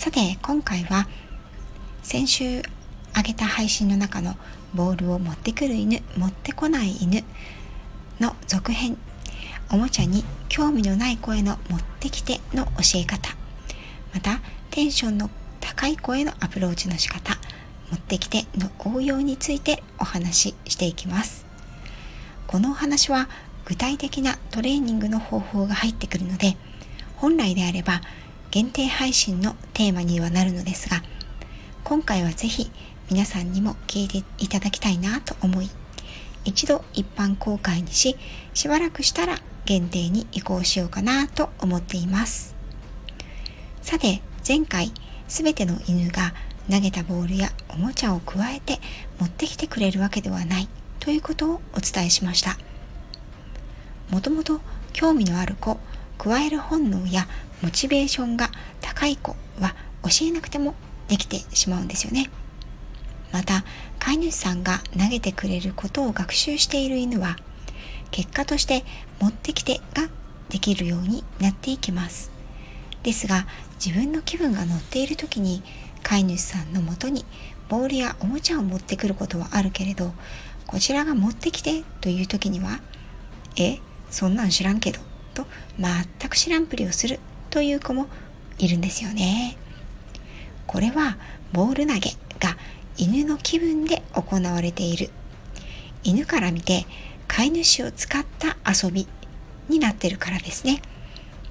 さて今回は先週あげた配信の中のボールを持ってくる犬持ってこない犬の続編おもちゃに興味のない声の持ってきての教え方。またテンションの高い声のアプローチの仕方持ってきての応用についてお話ししていきます。このお話は具体的なトレーニングの方法が入ってくるので本来であれば限定配信のテーマにはなるのですが今回はぜひ皆さんにも聞いていただきたいなと思い一度一般公開にししばらくしたら限定に移行しようかなと思っています。さて前回全ての犬が投げたボールやおもちゃを加えて持ってきてくれるわけではないということをお伝えしました。もともと興味のある子加える本能やモチベーションが高い子は教えなくてもできてしまうんですよね。また飼い主さんが投げてくれることを学習している犬は結果として持ってきてができるようになっていきます。ですが自分の気分が乗っている時に飼い主さんのもとにボールやおもちゃを持ってくることはあるけれどこちらが持ってきてという時にはえそんなん知らんけどと全く知らんぷりをするという子もいるんですよね。これはボール投げが犬の気分で行われている。犬から見て飼い主を使った遊びになってるからですね。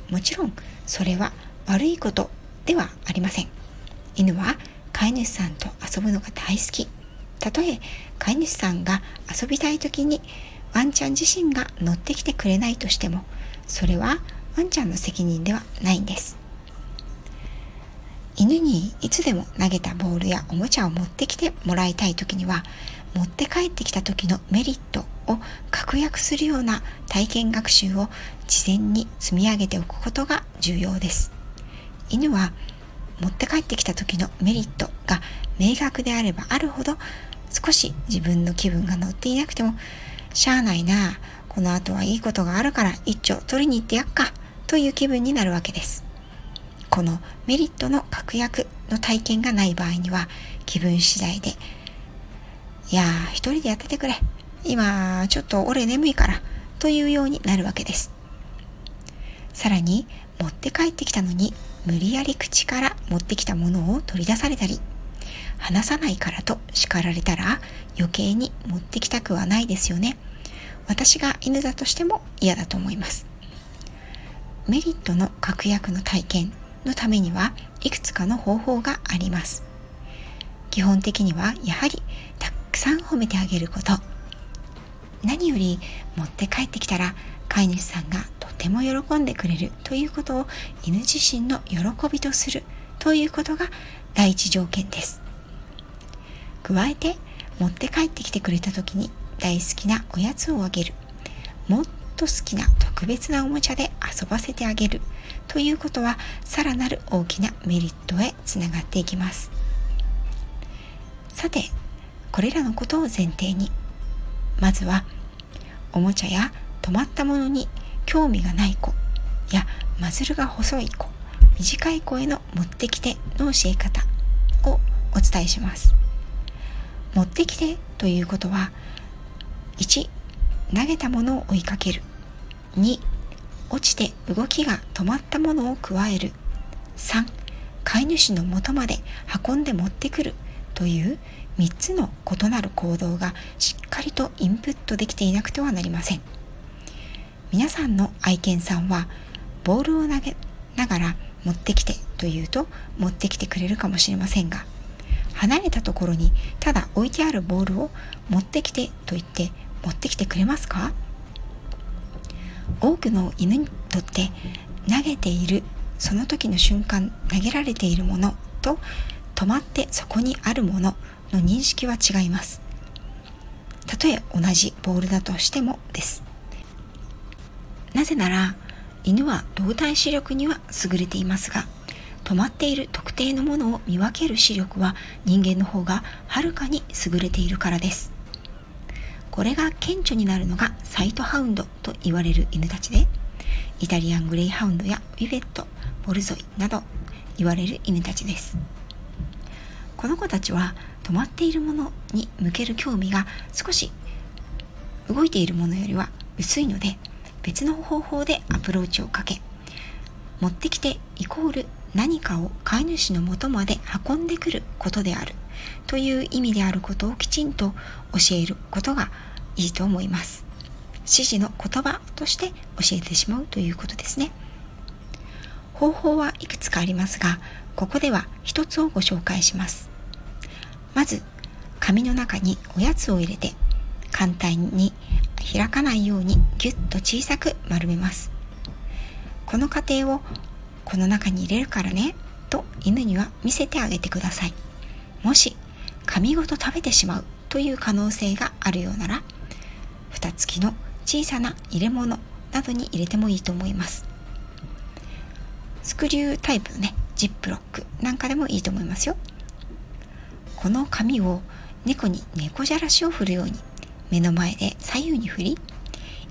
もちろんそれは悪いことではありません。犬は飼い主さんと遊ぶのが大好き。たとえ飼い主さんが遊びたい時にワンちゃん自身が乗ってきてくれないとしてもそれはワンちゃんの責任ではないんです。犬にいつでも投げたボールやおもちゃを持ってきてもらいたい時には持って帰ってきた時のメリットを確約するような体験学習を事前に積み上げておくことが重要です。犬は持って帰ってきた時のメリットが明確であればあるほど少し自分の気分が乗っていなくてもしゃあないなこの後はいいことがあるから一丁取りに行ってやっか。という気分になるわけです。このメリットの確約の体験がない場合には気分次第でいやー一人でやっててくれ。今ちょっと俺眠いから。というようになるわけです。さらに持って帰ってきたのに無理やり口から持ってきたものを取り出されたり話さないからと叱られたら余計に持ってきたくはないですよね。私が犬だとしても嫌だと思います。メリットの確約の体験のためにはいくつかの方法があります。基本的にはやはりたくさん褒めてあげること。何より持って帰ってきたら飼い主さんがとても喜んでくれるということを犬自身の喜びとするということが第一条件です。加えて持って帰ってきてくれた時に大好きなおやつをあげる。もっと好きな特別なおもちゃで遊ばせてあげる。ということはさらなる大きなメリットへつながっていきます。さてこれらのことを前提にまずはおもちゃや止まったものに興味がない子やマズルが細い子短い子への持ってきての教え方をお伝えします。持ってきてということは1投げたものを追いかける。2落ちて動きが止まったものを加える。3飼い主の元まで運んで持ってくる。という3つの異なる行動がしっかりとインプットできていなくてはなりません。皆さんの愛犬さんはボールを投げながら持ってきてというと持ってきてくれるかもしれませんが離れたところにただ置いてあるボールを持ってきてと言って持ってきてくれますか？多くの犬にとって投げているその時の瞬間投げられているものと止まってそこにあるものの認識は違います。たとえ同じボールだとしてもです。なぜなら犬は動体視力には優れていますが止まっている特定のものを見分ける視力は人間の方がはるかに優れているからです。これが顕著になるのがサイトハウンドと言われる犬たちでイタリアングレイハウンドやウィベットボルゾイなど言われる犬たちです。この子たちは止まっているものに向ける興味が少し動いているものよりは薄いので別の方法でアプローチをかけ持ってきてイコール何かを飼い主のもとまで運んでくることである。という意味であることをきちんと教えることがいいと思います。指示の言葉として教えてしまうということですね。方法はいくつかありますがここでは一つをご紹介します。まず紙の中におやつを入れて簡単に開かないようにギュッと小さく丸めます。この過程をこの中に入れるからねと犬には見せてあげてください。もし紙ごと食べてしまうという可能性があるようなら蓋付きの小さな入れ物などに入れてもいいと思います。スクリュータイプのねジップロックなんかでもいいと思いますよ。この紙を猫に猫じゃらしを振るように目の前で左右に振り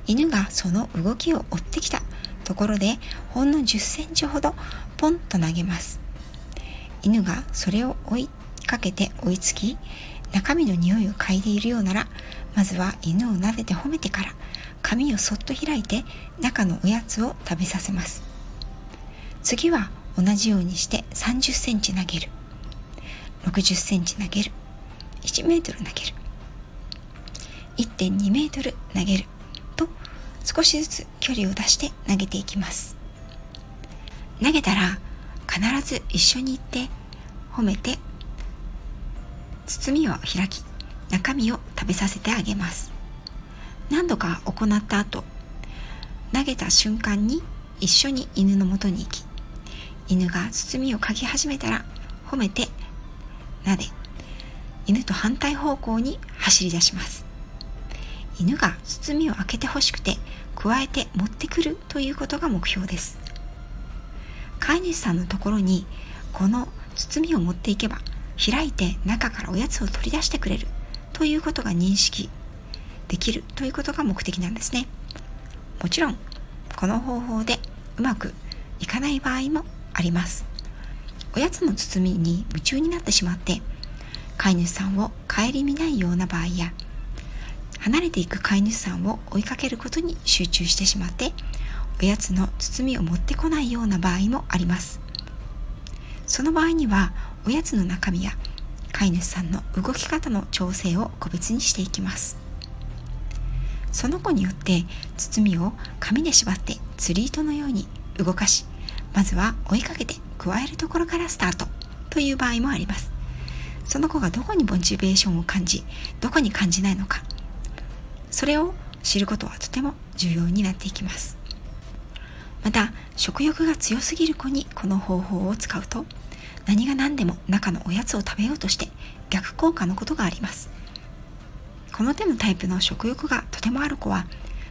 犬がその動きを追ってきたところでほんの10センチほどポンと投げます。犬がそれを追いかけて追いつき中身の匂いを嗅いでいるようならまずは犬を撫でて褒めてから紙をそっと開いて中のおやつを食べさせます。次は同じようにして30センチ投げる。60センチ投げる。1メートル投げる。1.2メートル投げる。と少しずつ距離を出して投げていきます。投げたら必ず一緒に行って褒めて包みを開き中身を食べさせてあげます。何度か行った後投げた瞬間に一緒に犬のもとに行き犬が包みを嗅ぎ始めたら褒めて撫で犬と反対方向に走り出します。犬が包みを開けてほしくて加えて持ってくるということが目標です。飼い主さんのところにこの包みを持っていけば開いて中からおやつを取り出してくれる。ということが認識。できる。ということが目的なんですね。もちろんこの方法でうまくいかない場合もあります。おやつの包みに夢中になってしまって飼い主さんを顧みないような場合や離れていく飼い主さんを追いかけることに集中してしまっておやつの包みを持ってこないような場合もあります。その場合にはおやつの中身や飼い主さんの動き方の調整を個別にしていきます。その子によって包みを紙で縛って釣り糸のように動かしまずは追いかけて加えるところからスタートという場合もあります。その子がどこにモチベーションを感じどこに感じないのかそれを知ることはとても重要になっていきます。また食欲が強すぎる子にこの方法を使うと何が何でも中のおやつを食べようとして逆効果のことがあります。この手のタイプの食欲がとてもある子は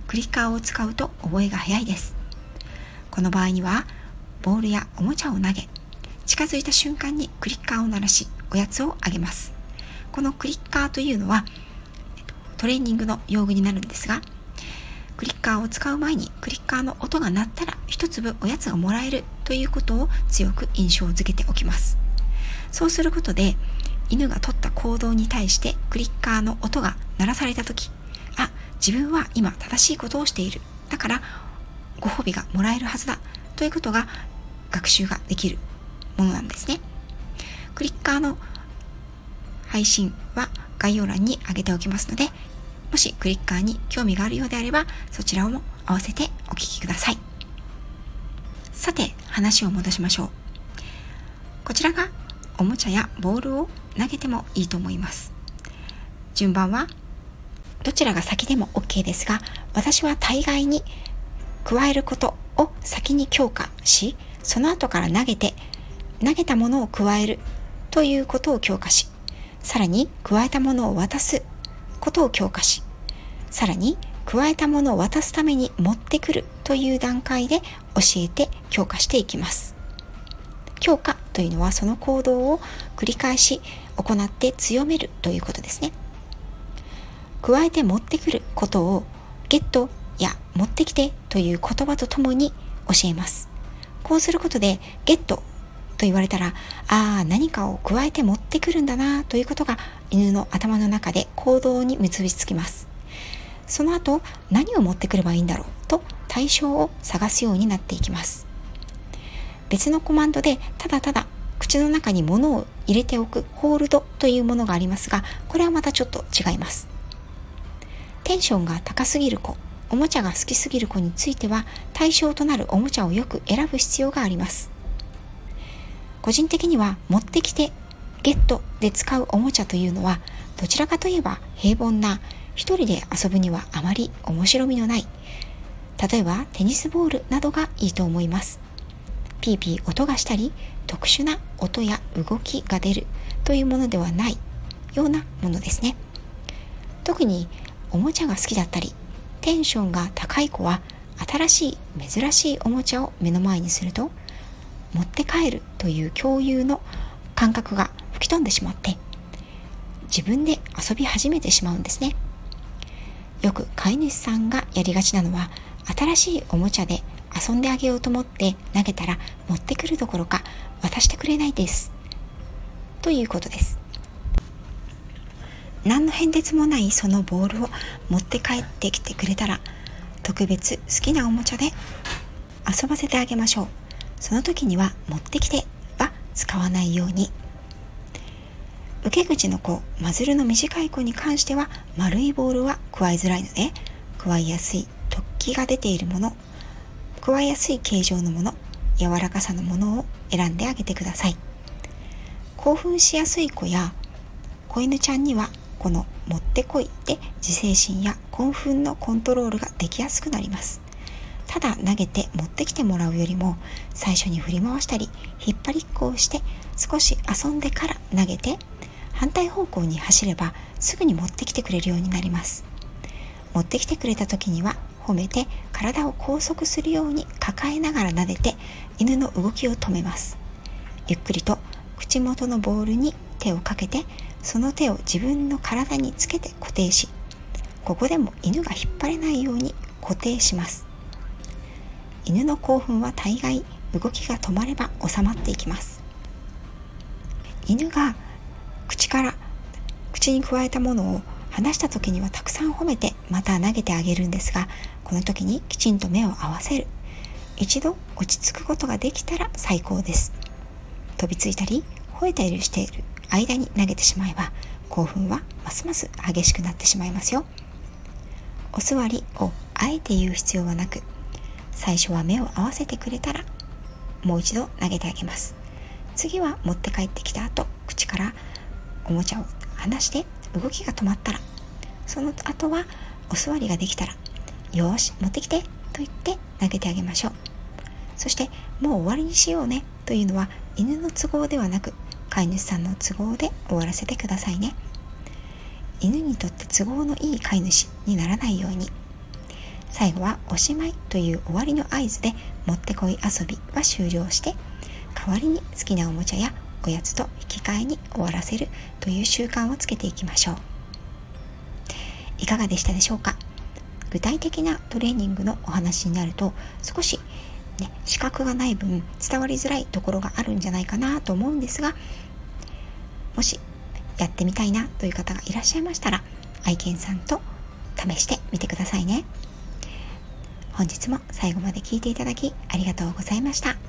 クリッカーを使うと覚えが早いです。この場合にはボールやおもちゃを投げ近づいた瞬間にクリッカーを鳴らしおやつをあげます。このクリッカーというのはトレーニングの用具になるんですがクリッカーを使う前にクリッカーの音が鳴ったら一粒おやつがもらえるということを強く印象づけておきます。そうすることで犬が取った行動に対してクリッカーの音が鳴らされた時あ自分は今正しいことをしている。だからご褒美がもらえるはずだということが学習ができるものなんですね。クリッカーの配信は概要欄に上げておきますのでもしクリッカーに興味があるようであればそちらも合わせてお聴きください。さて話を戻しましょう。こちらがおもちゃやボールを投げてもいいと思います。順番はどちらが先でも OK ですが私は大概に加えることを先に強化しその後から投げて投げたものを加えるということを強化し、さらに加えたものを渡すことを強化し、さらに加えたものを渡すために持ってくるという段階で教えて強化していきます。強化というのはその行動を繰り返し行って強めるということですね。加えて持ってくることをゲットや持ってきてという言葉とともに教えます。こうすることでゲットと言われたら、ああ、何かを加えて持ってくるんだなということが犬の頭の中で行動に結びつきます。その後、何を持ってくればいいんだろうと対象を探すようになっていきます。別のコマンドでただただ口の中に物を入れておくホールドというものがありますが、これはまたちょっと違います。テンションが高すぎる子、おもちゃが好きすぎる子については対象となるおもちゃをよく選ぶ必要があります。個人的には持ってきてゲットで使うおもちゃというのはどちらかといえば平凡な一人で遊ぶにはあまり面白みのない例えばテニスボールなどがいいと思います。ピーピー音がしたり特殊な音や動きが出るというものではないようなものですね。特におもちゃが好きだったりテンションが高い子は新しい珍しいおもちゃを目の前にすると持って帰るという共有の感覚が吹き飛んでしまって自分で遊び始めてしまうんですね。よく飼い主さんがやりがちなのは新しいおもちゃで遊んであげようと思って投げたら持ってくるどころか渡してくれないです。ということです。何の変哲もないそのボールを持って帰ってきてくれたら特別好きなおもちゃで遊ばせてあげましょう。その時には持ってきては使わないように。受け口の子マズルの短い子に関しては丸いボールは加えづらいので加えやすい突起が出ているもの加えやすい形状のもの柔らかさのものを選んであげてください。興奮しやすい子や子犬ちゃんにはこの持ってこいで自制心や興奮のコントロールができやすくなります。ただ投げて持ってきてもらうよりも最初に振り回したり引っ張りっこをして少し遊んでから投げて反対方向に走ればすぐに持ってきてくれるようになります。持ってきてくれた時には褒めて体を拘束するように抱えながら撫でて犬の動きを止めます。ゆっくりと口元のボールに手をかけてその手を自分の体につけて固定しここでも犬が引っ張れないように固定します。犬の興奮は大概動きが止まれば収まっていきます。犬が口から口に加えたものを離した時にはたくさん褒めてまた投げてあげるんですがこの時にきちんと目を合わせる。一度落ち着くことができたら最高です。飛びついたり吠えたりしている。間に投げてしまえば興奮はますます激しくなってしまいますよ。お座りをあえて言う必要はなく最初は目を合わせてくれたらもう一度投げてあげます。次は持って帰ってきた後口からおもちゃを離して動きが止まったらその後はお座りができたらよし持ってきてと言って投げてあげましょう。そしてもう終わりにしようねというのは犬の都合ではなく飼い主さんの都合で終わらせてくださいね。犬にとって都合のいい飼い主にならないように最後はおしまいという終わりの合図でもってこい遊びは終了して代わりに好きなおもちゃやおやつと引き換えに終わらせるという習慣をつけていきましょういかがでしたでしょうか？具体的なトレーニングのお話になると少しね、資格がない分伝わりづらいところがあるんじゃないかなと思うんですがもしやってみたいなという方がいらっしゃいましたら愛犬さんと試してみてくださいね。本日も最後まで聴いていただきありがとうございました。